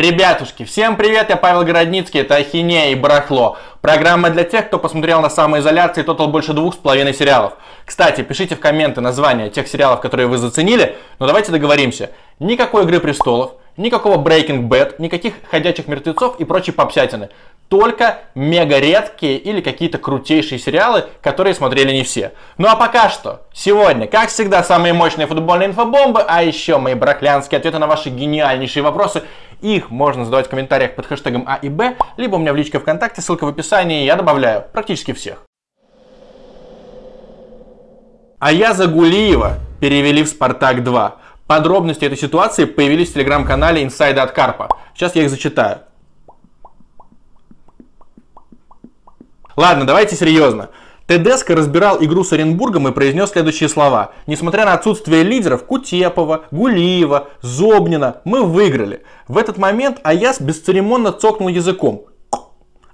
Ребятушки, всем привет, я Павел Городницкий, это Ахинея и Барахло. Программа для тех, кто посмотрел на самоизоляции тотал больше двух с половиной сериалов. Кстати, пишите в комменты названия тех сериалов, которые вы заценили, но давайте договоримся. Никакой Игры Престолов, никакого Breaking Bad, никаких Ходячих Мертвецов и прочей попсятины только мега редкие или какие-то крутейшие сериалы, которые смотрели не все. Ну а пока что, сегодня, как всегда, самые мощные футбольные инфобомбы, а еще мои браклянские ответы на ваши гениальнейшие вопросы. Их можно задавать в комментариях под хэштегом А и Б, либо у меня в личке ВКонтакте, ссылка в описании, я добавляю практически всех. А я Загулиева перевели в «Спартак 2». Подробности этой ситуации появились в телеграм-канале Инсайда от Карпа. Сейчас я их зачитаю. Ладно, давайте серьезно. Тедеско разбирал игру с Оренбургом и произнес следующие слова. Несмотря на отсутствие лидеров Кутепова, Гулиева, Зобнина, мы выиграли. В этот момент Аяс бесцеремонно цокнул языком.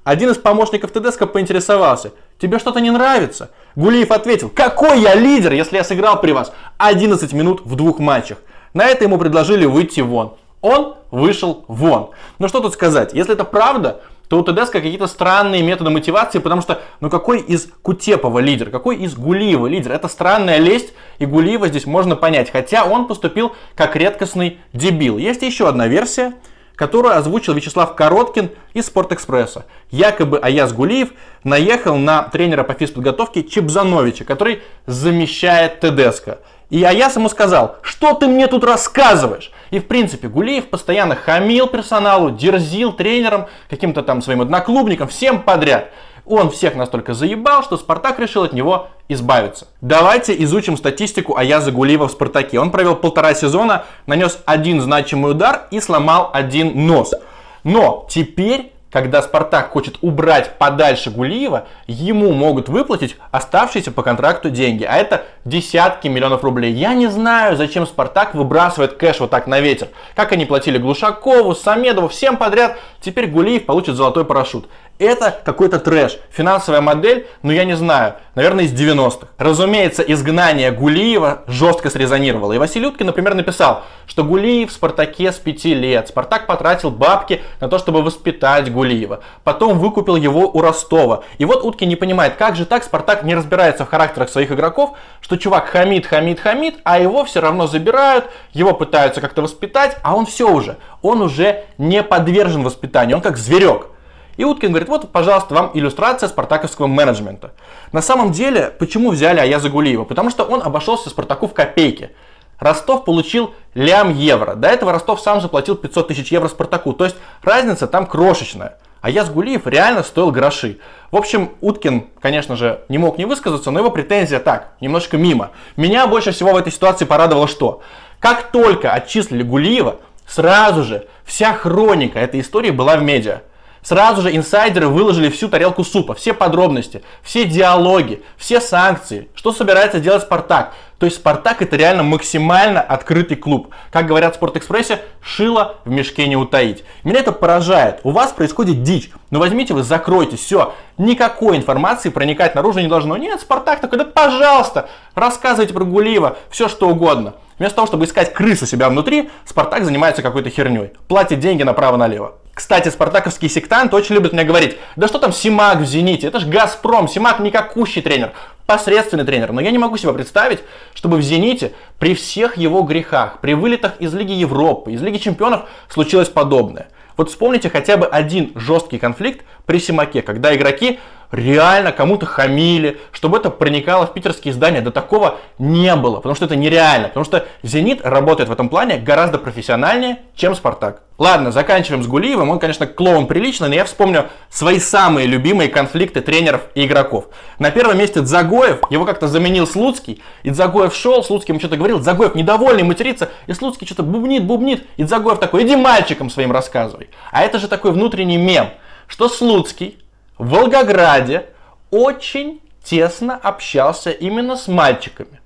Один из помощников Тедеско поинтересовался, тебе что-то не нравится? Гулиев ответил, какой я лидер, если я сыграл при вас 11 минут в двух матчах? На это ему предложили выйти вон. Он вышел вон. Ну что тут сказать, если это правда, то у ТДСК какие-то странные методы мотивации, потому что, ну какой из Кутепова лидер, какой из Гулиева лидер? Это странная лесть, и Гулиева здесь можно понять, хотя он поступил как редкостный дебил. Есть еще одна версия, которую озвучил Вячеслав Короткин из Спортэкспресса. Якобы Аяз Гулиев наехал на тренера по физподготовке Чебзановича, который замещает Тедеско. И Аяс ему сказал, что ты мне тут рассказываешь? И в принципе Гулиев постоянно хамил персоналу, дерзил тренерам, каким-то там своим одноклубникам, всем подряд. Он всех настолько заебал, что Спартак решил от него избавиться. Давайте изучим статистику Аяза Гулиева в Спартаке. Он провел полтора сезона, нанес один значимый удар и сломал один нос. Но теперь когда Спартак хочет убрать подальше Гулиева, ему могут выплатить оставшиеся по контракту деньги. А это десятки миллионов рублей. Я не знаю, зачем Спартак выбрасывает кэш вот так на ветер. Как они платили Глушакову, Самедову, всем подряд. Теперь Гулиев получит золотой парашют. Это какой-то трэш. Финансовая модель, ну я не знаю, наверное, из 90-х. Разумеется, изгнание Гулиева жестко срезонировало. И Василий Уткин, например, написал, что Гулиев в Спартаке с 5 лет. Спартак потратил бабки на то, чтобы воспитать Гулиева. Потом выкупил его у Ростова. И вот Уткин не понимает, как же так Спартак не разбирается в характерах своих игроков, что чувак хамит, хамит, хамит, а его все равно забирают, его пытаются как-то воспитать, а он все уже, он уже не подвержен воспитанию, он как зверек. И Уткин говорит, вот, пожалуйста, вам иллюстрация спартаковского менеджмента. На самом деле, почему взяли Аяза Гулиева? Потому что он обошелся Спартаку в копейки. Ростов получил лям евро. До этого Ростов сам заплатил 500 тысяч евро Спартаку. То есть разница там крошечная. А Яз Гулиев реально стоил гроши. В общем, Уткин, конечно же, не мог не высказаться, но его претензия так, немножко мимо. Меня больше всего в этой ситуации порадовало что? Как только отчислили Гулиева, сразу же вся хроника этой истории была в медиа. Сразу же инсайдеры выложили всю тарелку супа, все подробности, все диалоги, все санкции, что собирается делать Спартак. То есть Спартак это реально максимально открытый клуб. Как говорят в Спортэкспрессе, шило в мешке не утаить. Меня это поражает. У вас происходит дичь. Но возьмите вы, закройте, все. Никакой информации проникать наружу не должно. Нет, Спартак такой, да пожалуйста, рассказывайте про Гулиева, все что угодно. Вместо того, чтобы искать крысу себя внутри, Спартак занимается какой-то херней. Платит деньги направо-налево. Кстати, спартаковские сектанты очень любят мне говорить, да что там Симак в Зените, это же Газпром, Симак никакущий тренер, посредственный тренер. Но я не могу себе представить, чтобы в Зените при всех его грехах, при вылетах из Лиги Европы, из Лиги Чемпионов случилось подобное. Вот вспомните хотя бы один жесткий конфликт при Симаке, когда игроки реально кому-то хамили, чтобы это проникало в питерские издания. До такого не было, потому что это нереально. Потому что «Зенит» работает в этом плане гораздо профессиональнее, чем «Спартак». Ладно, заканчиваем с Гулиевым. Он, конечно, клоун приличный, но я вспомню свои самые любимые конфликты тренеров и игроков. На первом месте Дзагоев, его как-то заменил Слуцкий, и Дзагоев шел, Слуцкий ему что-то говорил, Дзагоев недовольный, матерится, и Слуцкий что-то бубнит, бубнит, и Дзагоев такой, иди мальчикам своим рассказывай. А это же такой внутренний мем, что Слуцкий в Волгограде очень тесно общался именно с мальчиками.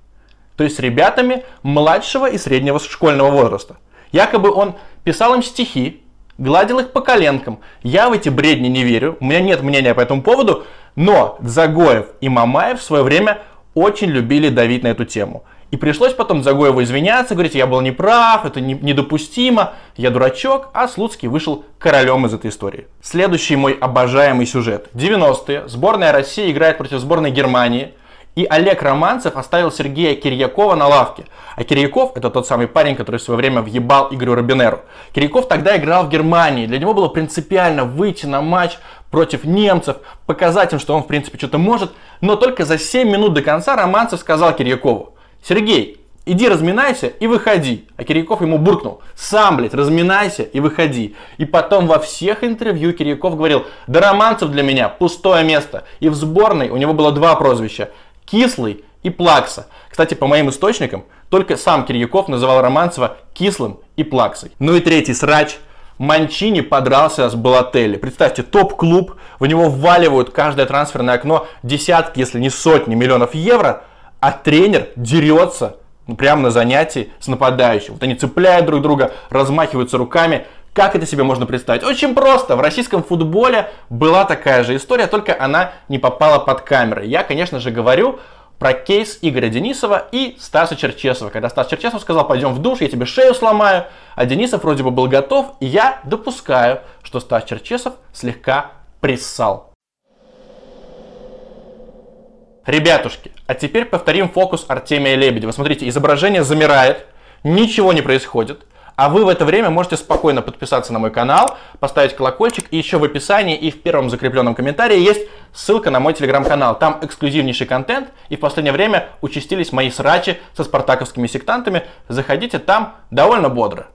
То есть с ребятами младшего и среднего школьного возраста. Якобы он писал им стихи, гладил их по коленкам. Я в эти бредни не верю, у меня нет мнения по этому поводу, но Загоев и Мамаев в свое время очень любили давить на эту тему. И пришлось потом Загоеву извиняться, говорить, я был неправ, это не, недопустимо, я дурачок, а Слуцкий вышел королем из этой истории. Следующий мой обожаемый сюжет. 90-е. Сборная России играет против сборной Германии. И Олег Романцев оставил Сергея Кирьякова на лавке. А Кирьяков это тот самый парень, который в свое время въебал Игорю Робинеру. Кирьяков тогда играл в Германии. Для него было принципиально выйти на матч против немцев, показать им, что он в принципе что-то может. Но только за 7 минут до конца Романцев сказал Кирьякову, Сергей, иди разминайся и выходи. А Кирьяков ему буркнул, сам, блядь, разминайся и выходи. И потом во всех интервью Кирьяков говорил, да Романцев для меня пустое место. И в сборной у него было два прозвища, Кислый и Плакса. Кстати, по моим источникам, только сам Кирьяков называл Романцева кислым и плаксой. Ну и третий срач. Манчини подрался с Балателли. Представьте, топ-клуб, в него вваливают каждое трансферное окно десятки, если не сотни миллионов евро – а тренер дерется прямо на занятии с нападающим. Вот они цепляют друг друга, размахиваются руками. Как это себе можно представить? Очень просто. В российском футболе была такая же история, только она не попала под камеры. Я, конечно же, говорю про кейс Игоря Денисова и Стаса Черчесова. Когда Стас Черчесов сказал, пойдем в душ, я тебе шею сломаю, а Денисов вроде бы был готов, и я допускаю, что Стас Черчесов слегка приссал. Ребятушки, а теперь повторим фокус Артемия Лебедева. Смотрите, изображение замирает, ничего не происходит. А вы в это время можете спокойно подписаться на мой канал, поставить колокольчик. И еще в описании и в первом закрепленном комментарии есть ссылка на мой телеграм-канал. Там эксклюзивнейший контент. И в последнее время участились мои срачи со спартаковскими сектантами. Заходите там довольно бодро.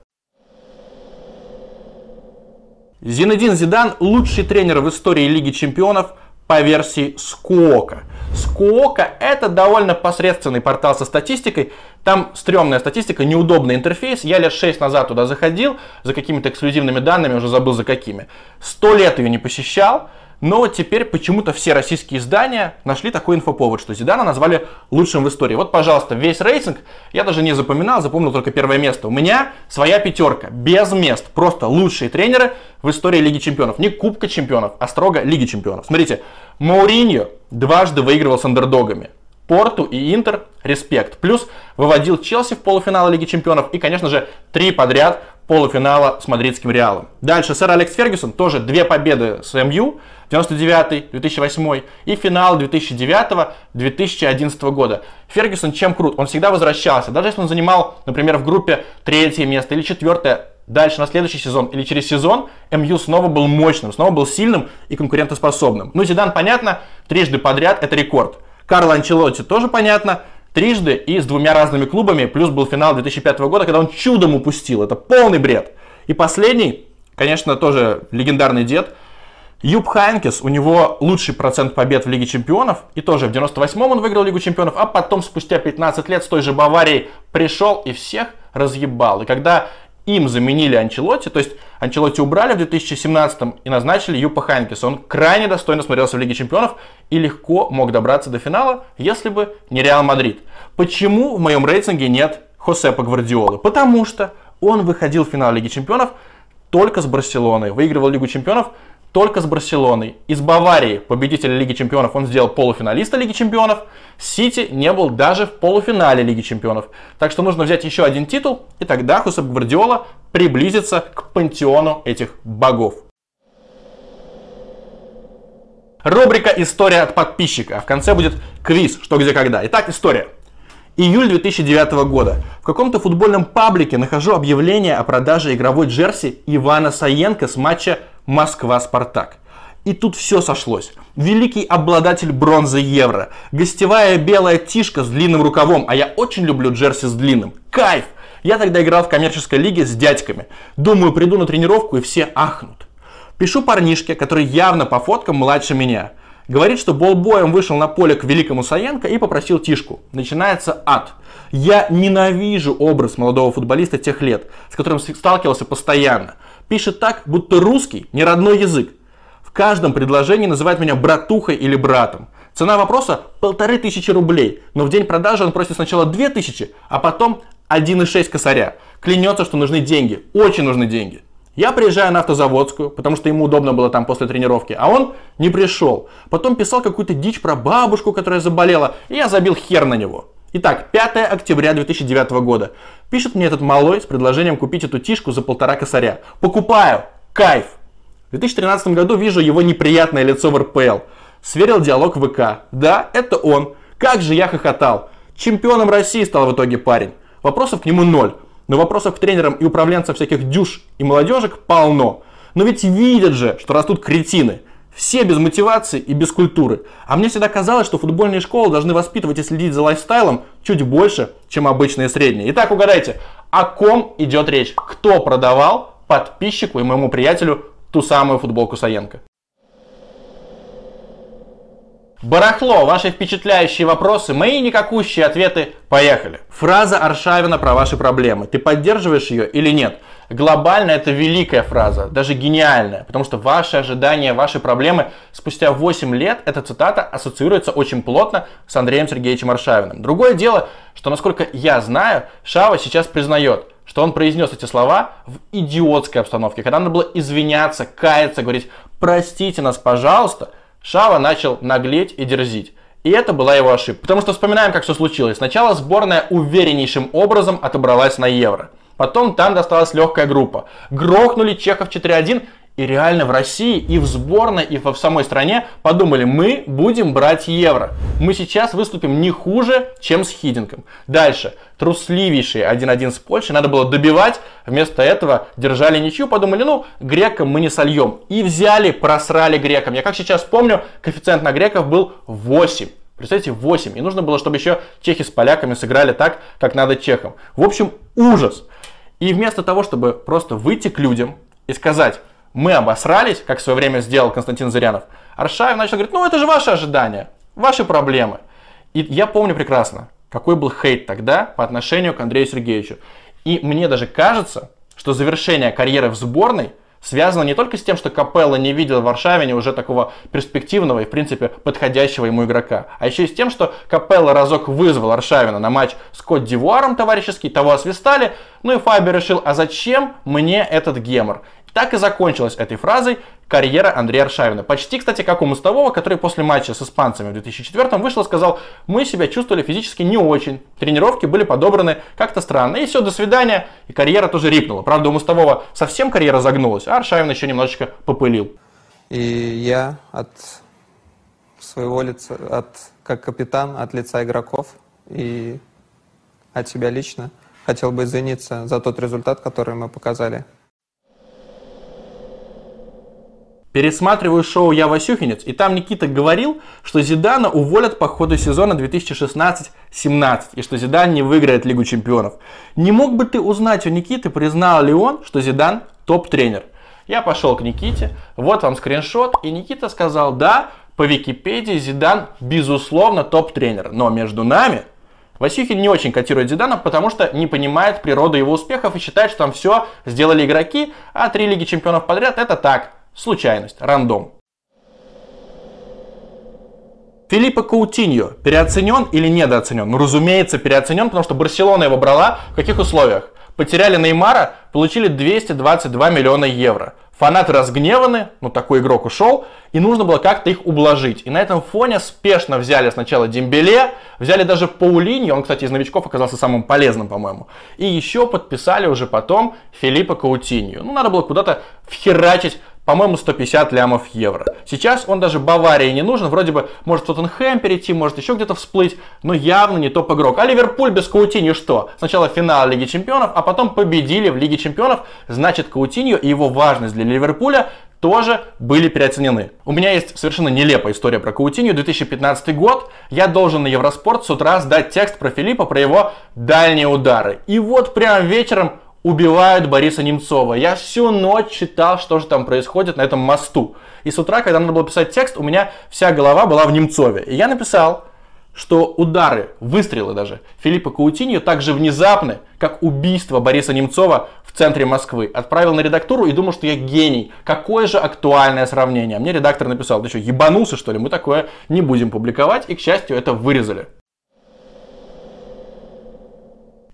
Зинедин Зидан лучший тренер в истории Лиги Чемпионов – по версии Скуока. Скуока это довольно посредственный портал со статистикой. Там стрёмная статистика, неудобный интерфейс. Я лет 6 назад туда заходил за какими-то эксклюзивными данными, уже забыл за какими. Сто лет ее не посещал. Но теперь почему-то все российские издания нашли такой инфоповод, что Зидана назвали лучшим в истории. Вот, пожалуйста, весь рейтинг я даже не запоминал, запомнил только первое место. У меня своя пятерка, без мест. Просто лучшие тренеры в истории Лиги Чемпионов. Не Кубка Чемпионов, а строго Лиги Чемпионов. Смотрите, Мауриньо дважды выигрывал с андердогами. Порту и Интер респект. Плюс выводил Челси в полуфинал Лиги Чемпионов и, конечно же, три подряд полуфинала с мадридским Реалом. Дальше сэр Алекс Фергюсон, тоже две победы с МЮ, 99 2008 и финал 2009-2011 года. Фергюсон чем крут? Он всегда возвращался. Даже если он занимал, например, в группе третье место или четвертое, дальше на следующий сезон или через сезон МЮ снова был мощным, снова был сильным и конкурентоспособным. Ну, Зидан, понятно, трижды подряд это рекорд. Карл Анчелотти тоже понятно, трижды и с двумя разными клубами, плюс был финал 2005 года, когда он чудом упустил. Это полный бред. И последний, конечно, тоже легендарный дед, Юп Хайнкес, у него лучший процент побед в Лиге Чемпионов, и тоже в 98-м он выиграл Лигу Чемпионов, а потом спустя 15 лет с той же Баварией пришел и всех разъебал. И когда им заменили Анчелотти, то есть Анчелотти убрали в 2017 и назначили Юпа Хайнкеса. Он крайне достойно смотрелся в Лиге Чемпионов и легко мог добраться до финала, если бы не Реал Мадрид. Почему в моем рейтинге нет Хосепа Гвардиолы? Потому что он выходил в финал Лиги Чемпионов только с Барселоной, выигрывал Лигу Чемпионов только с Барселоной. Из Баварии, победителя Лиги Чемпионов, он сделал полуфиналиста Лиги Чемпионов. Сити не был даже в полуфинале Лиги Чемпионов. Так что нужно взять еще один титул, и тогда Хусеп Гвардиола приблизится к пантеону этих богов. Рубрика «История от подписчика». В конце будет квиз «Что, где, когда». Итак, история. Июль 2009 года. В каком-то футбольном паблике нахожу объявление о продаже игровой джерси Ивана Саенко с матча Москва-Спартак. И тут все сошлось. Великий обладатель бронзы Евро. Гостевая белая тишка с длинным рукавом. А я очень люблю джерси с длинным. Кайф! Я тогда играл в коммерческой лиге с дядьками. Думаю, приду на тренировку и все ахнут. Пишу парнишке, который явно по фоткам младше меня. Говорит, что болбоем вышел на поле к великому Саенко и попросил тишку. Начинается ад. Я ненавижу образ молодого футболиста тех лет, с которым сталкивался постоянно пишет так, будто русский не родной язык. В каждом предложении называет меня братухой или братом. Цена вопроса полторы тысячи рублей, но в день продажи он просит сначала две тысячи, а потом 1,6 косаря. Клянется, что нужны деньги, очень нужны деньги. Я приезжаю на автозаводскую, потому что ему удобно было там после тренировки, а он не пришел. Потом писал какую-то дичь про бабушку, которая заболела, и я забил хер на него. Итак, 5 октября 2009 года. Пишет мне этот малой с предложением купить эту тишку за полтора косаря. Покупаю. Кайф. В 2013 году вижу его неприятное лицо в РПЛ. Сверил диалог в ВК. Да, это он. Как же я хохотал. Чемпионом России стал в итоге парень. Вопросов к нему ноль. Но вопросов к тренерам и управленцам всяких дюш и молодежек полно. Но ведь видят же, что растут кретины. Все без мотивации и без культуры. А мне всегда казалось, что футбольные школы должны воспитывать и следить за лайфстайлом чуть больше, чем обычные средние. Итак, угадайте, о ком идет речь? Кто продавал подписчику и моему приятелю ту самую футболку Саенко? Барахло, ваши впечатляющие вопросы, мои никакущие ответы, поехали. Фраза Аршавина про ваши проблемы. Ты поддерживаешь ее или нет? Глобально это великая фраза, даже гениальная, потому что ваши ожидания, ваши проблемы спустя 8 лет, эта цитата ассоциируется очень плотно с Андреем Сергеевичем Аршавиным. Другое дело, что насколько я знаю, Шава сейчас признает, что он произнес эти слова в идиотской обстановке, когда надо было извиняться, каяться, говорить «простите нас, пожалуйста», Шава начал наглеть и дерзить. И это была его ошибка. Потому что вспоминаем, как все случилось. Сначала сборная увереннейшим образом отобралась на Евро. Потом там досталась легкая группа. Грохнули Чехов 4-1 и реально в России, и в сборной, и в самой стране подумали, мы будем брать евро. Мы сейчас выступим не хуже, чем с Хидингом. Дальше. Трусливейший 1-1 с Польшей. Надо было добивать. Вместо этого держали ничью. Подумали, ну, грекам мы не сольем. И взяли, просрали грекам. Я как сейчас помню, коэффициент на греков был 8. Представьте, 8. И нужно было, чтобы еще чехи с поляками сыграли так, как надо чехам. В общем, ужас. И вместо того, чтобы просто выйти к людям и сказать, мы обосрались, как в свое время сделал Константин Зырянов, Аршаев начал говорить, ну это же ваши ожидания, ваши проблемы. И я помню прекрасно, какой был хейт тогда по отношению к Андрею Сергеевичу. И мне даже кажется, что завершение карьеры в сборной связано не только с тем, что Капелло не видел в Варшавине уже такого перспективного и, в принципе, подходящего ему игрока, а еще и с тем, что Капелло разок вызвал Аршавина на матч с Кот-Дивуаром товарищеский, того освистали, ну и Фаби решил, а зачем мне этот гемор? Так и закончилась этой фразой карьера Андрея Аршавина. Почти, кстати, как у Мостового, который после матча с испанцами в 2004 вышел и сказал, мы себя чувствовали физически не очень, тренировки были подобраны как-то странно, и все, до свидания, и карьера тоже рипнула. Правда, у Мостового совсем карьера загнулась, а Аршавин еще немножечко попылил. И я от своего лица, от, как капитан, от лица игроков и от себя лично хотел бы извиниться за тот результат, который мы показали Пересматриваю шоу «Я Васюхинец», и там Никита говорил, что Зидана уволят по ходу сезона 2016-17, и что Зидан не выиграет Лигу Чемпионов. Не мог бы ты узнать у Никиты, признал ли он, что Зидан топ-тренер? Я пошел к Никите, вот вам скриншот, и Никита сказал, да, по Википедии Зидан безусловно топ-тренер, но между нами Васюхин не очень котирует Зидана, потому что не понимает природу его успехов и считает, что там все сделали игроки, а три Лиги Чемпионов подряд это так, Случайность, рандом. Филиппо Каутиньо переоценен или недооценен? Ну, разумеется, переоценен, потому что Барселона его брала в каких условиях? Потеряли Неймара, получили 222 миллиона евро. Фанаты разгневаны, ну такой игрок ушел, и нужно было как-то их ублажить. И на этом фоне спешно взяли сначала Дембеле, взяли даже Паулиньо, он, кстати, из новичков оказался самым полезным, по-моему. И еще подписали уже потом Филиппа Каутиньо. Ну, надо было куда-то вхерачить по-моему, 150 лямов евро. Сейчас он даже Баварии не нужен, вроде бы может в Тоттенхэм перейти, может еще где-то всплыть, но явно не топ-игрок. А Ливерпуль без Каутиньо что? Сначала финал Лиги Чемпионов, а потом победили в Лиге Чемпионов, значит Каутиньо и его важность для Ливерпуля тоже были переоценены. У меня есть совершенно нелепая история про Каутинью. 2015 год. Я должен на Евроспорт с утра сдать текст про Филиппа, про его дальние удары. И вот прям вечером убивают Бориса Немцова. Я всю ночь читал, что же там происходит на этом мосту. И с утра, когда надо было писать текст, у меня вся голова была в Немцове. И я написал, что удары, выстрелы даже Филиппа Каутиньо так же внезапны, как убийство Бориса Немцова в центре Москвы. Отправил на редактуру и думал, что я гений. Какое же актуальное сравнение. А мне редактор написал, ты что, ебанулся что ли? Мы такое не будем публиковать. И, к счастью, это вырезали.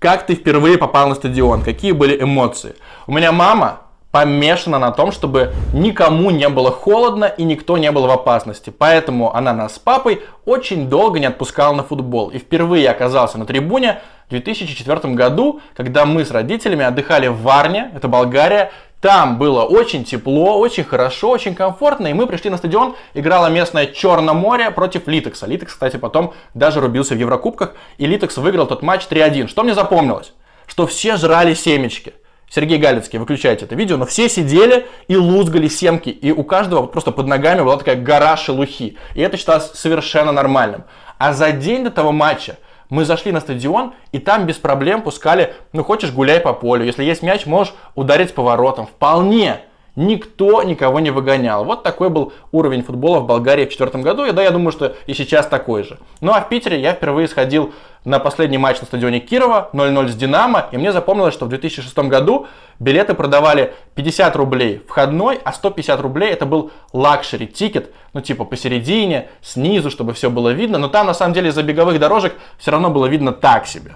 Как ты впервые попал на стадион? Какие были эмоции? У меня мама помешана на том, чтобы никому не было холодно и никто не был в опасности. Поэтому она нас с папой очень долго не отпускала на футбол. И впервые оказался на трибуне в 2004 году, когда мы с родителями отдыхали в Варне, это Болгария, там было очень тепло, очень хорошо, очень комфортно, и мы пришли на стадион, играла местное Черноморье против Литекса. Литекс, кстати, потом даже рубился в Еврокубках, и Литекс выиграл тот матч 3-1. Что мне запомнилось? Что все жрали семечки. Сергей Галицкий, выключайте это видео, но все сидели и лузгали семки, и у каждого просто под ногами была такая гора шелухи. И это считалось совершенно нормальным. А за день до того матча мы зашли на стадион, и там без проблем пускали, ну хочешь гуляй по полю, если есть мяч, можешь ударить поворотом. Вполне. Никто никого не выгонял. Вот такой был уровень футбола в Болгарии в 2004 году. И да, я думаю, что и сейчас такой же. Ну а в Питере я впервые сходил на последний матч на стадионе Кирова 0-0 с Динамо. И мне запомнилось, что в 2006 году билеты продавали 50 рублей входной, а 150 рублей это был luxury ticket. Ну типа посередине, снизу, чтобы все было видно. Но там на самом деле из-за беговых дорожек все равно было видно так себе.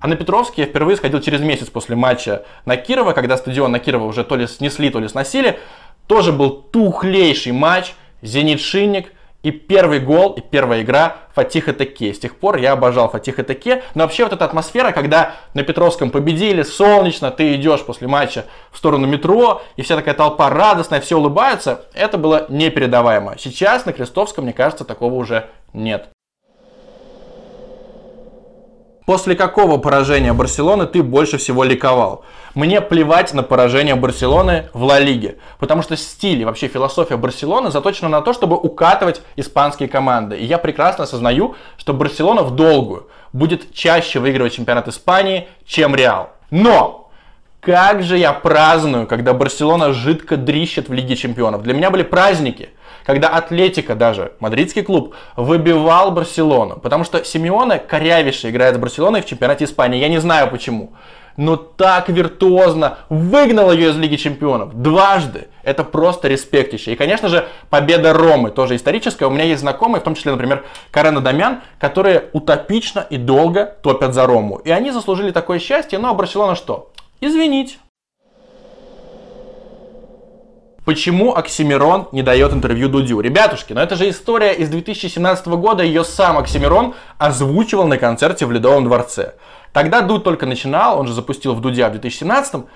А на Петровский я впервые сходил через месяц после матча на Кирова, когда стадион на Кирова уже то ли снесли, то ли сносили. Тоже был тухлейший матч, Зенит Шинник, и первый гол, и первая игра Фатиха Теке. С тех пор я обожал Фатиха Теке. Но вообще вот эта атмосфера, когда на Петровском победили, солнечно, ты идешь после матча в сторону метро, и вся такая толпа радостная, все улыбаются, это было непередаваемо. Сейчас на Крестовском, мне кажется, такого уже нет. После какого поражения Барселоны ты больше всего ликовал? Мне плевать на поражение Барселоны в Ла Лиге, потому что стиль и вообще философия Барселоны заточена на то, чтобы укатывать испанские команды. И я прекрасно осознаю, что Барселона в долгую будет чаще выигрывать чемпионат Испании, чем Реал. Но как же я праздную, когда Барселона жидко дрищет в Лиге Чемпионов. Для меня были праздники – когда Атлетика даже, мадридский клуб, выбивал Барселону. Потому что Симеоне корявейше играет с Барселоной в чемпионате Испании. Я не знаю почему. Но так виртуозно выгнал ее из Лиги Чемпионов. Дважды. Это просто респектище. И, конечно же, победа Ромы тоже историческая. У меня есть знакомые, в том числе, например, Карена Дамян, которые утопично и долго топят за Рому. И они заслужили такое счастье. Ну а Барселона что? Извинить. Почему Оксимирон не дает интервью Дудю? Ребятушки, но ну это же история из 2017 года, ее сам Оксимирон озвучивал на концерте в Ледовом дворце. Тогда Дуд только начинал, он же запустил в Дудя в 2017,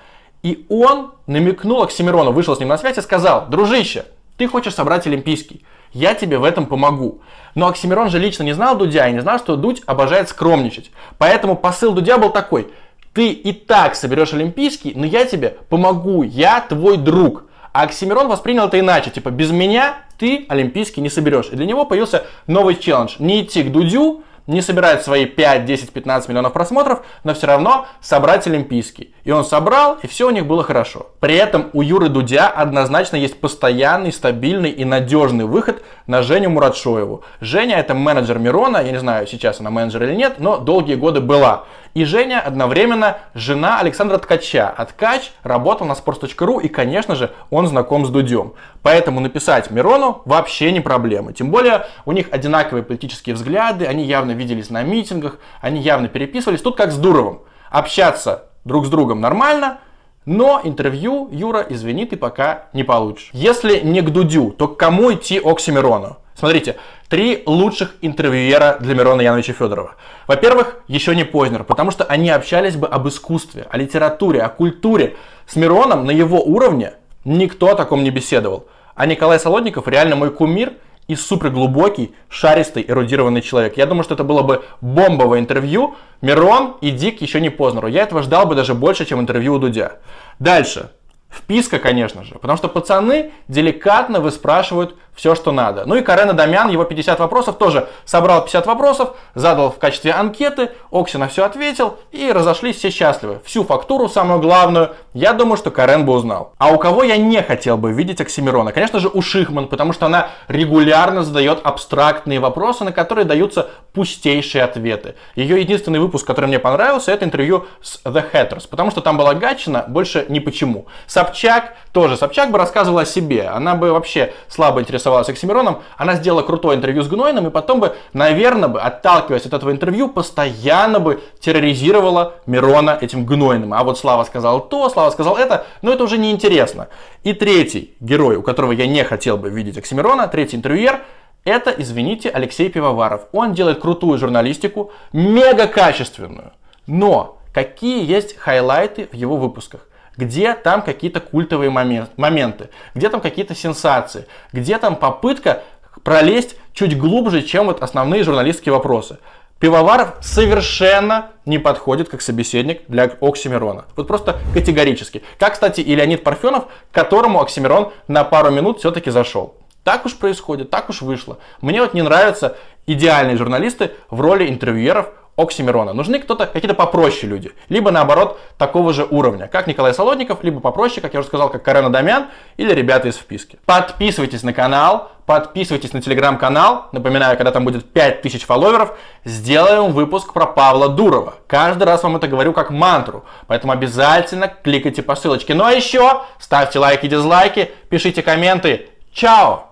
и он намекнул Оксимирону, вышел с ним на связь и сказал, дружище, ты хочешь собрать Олимпийский, я тебе в этом помогу. Но Оксимирон же лично не знал Дудя и не знал, что Дудь обожает скромничать. Поэтому посыл Дудя был такой, ты и так соберешь Олимпийский, но я тебе помогу, я твой друг. А Оксимирон воспринял это иначе, типа без меня ты Олимпийский не соберешь. И для него появился новый челлендж. Не идти к Дудю, не собирать свои 5, 10, 15 миллионов просмотров, но все равно собрать Олимпийский. И он собрал, и все у них было хорошо. При этом у Юры Дудя однозначно есть постоянный, стабильный и надежный выход на Женю Муратшоеву. Женя это менеджер Мирона, я не знаю, сейчас она менеджер или нет, но долгие годы была. И Женя одновременно жена Александра Ткача. А Ткач работал на sports.ru и, конечно же, он знаком с Дудем. Поэтому написать Мирону вообще не проблема. Тем более у них одинаковые политические взгляды, они явно виделись на митингах, они явно переписывались. Тут как с Дуровым. Общаться друг с другом нормально, но интервью, Юра, извини, ты пока не получишь. Если не к Дудю, то к кому идти Оксимирону? Смотрите, три лучших интервьюера для Мирона Яновича Федорова. Во-первых, еще не Познер, потому что они общались бы об искусстве, о литературе, о культуре. С Мироном на его уровне никто о таком не беседовал. А Николай Солодников реально мой кумир и супер глубокий, шаристый, эрудированный человек. Я думаю, что это было бы бомбовое интервью. Мирон и Дик еще не Познеру. Я этого ждал бы даже больше, чем интервью у Дудя. Дальше. Вписка, конечно же, потому что пацаны деликатно выспрашивают все, что надо. Ну и Карен Адамян, его 50 вопросов, тоже собрал 50 вопросов, задал в качестве анкеты, Окси на все ответил и разошлись все счастливы. Всю фактуру, самую главную, я думаю, что Карен бы узнал. А у кого я не хотел бы видеть Оксимирона? Конечно же, у Шихман, потому что она регулярно задает абстрактные вопросы, на которые даются пустейшие ответы. Ее единственный выпуск, который мне понравился, это интервью с The Hatters, потому что там была Гатчина, больше ни почему. Сам Собчак тоже. Собчак бы рассказывала о себе. Она бы вообще слабо интересовалась Оксимироном. Она сделала крутое интервью с Гнойным, и потом бы, наверное, бы, отталкиваясь от этого интервью, постоянно бы терроризировала Мирона этим Гнойным. А вот Слава сказал то, Слава сказал это, но это уже не интересно. И третий герой, у которого я не хотел бы видеть Оксимирона, третий интервьюер, это, извините, Алексей Пивоваров. Он делает крутую журналистику, мега качественную. Но какие есть хайлайты в его выпусках? Где там какие-то культовые моменты, где там какие-то сенсации, где там попытка пролезть чуть глубже, чем вот основные журналистские вопросы. Пивоваров совершенно не подходит как собеседник для Оксимирона. Вот просто категорически. Как, кстати, и Леонид Парфенов, к которому Оксимирон на пару минут все-таки зашел. Так уж происходит, так уж вышло. Мне вот не нравятся идеальные журналисты в роли интервьюеров Оксимирона. Нужны кто-то, какие-то попроще люди. Либо наоборот, такого же уровня, как Николай Солодников, либо попроще, как я уже сказал, как Карена Дамян или ребята из вписки. Подписывайтесь на канал, подписывайтесь на телеграм-канал. Напоминаю, когда там будет 5000 фолловеров, сделаем выпуск про Павла Дурова. Каждый раз вам это говорю как мантру. Поэтому обязательно кликайте по ссылочке. Ну а еще ставьте лайки, дизлайки, пишите комменты. Чао!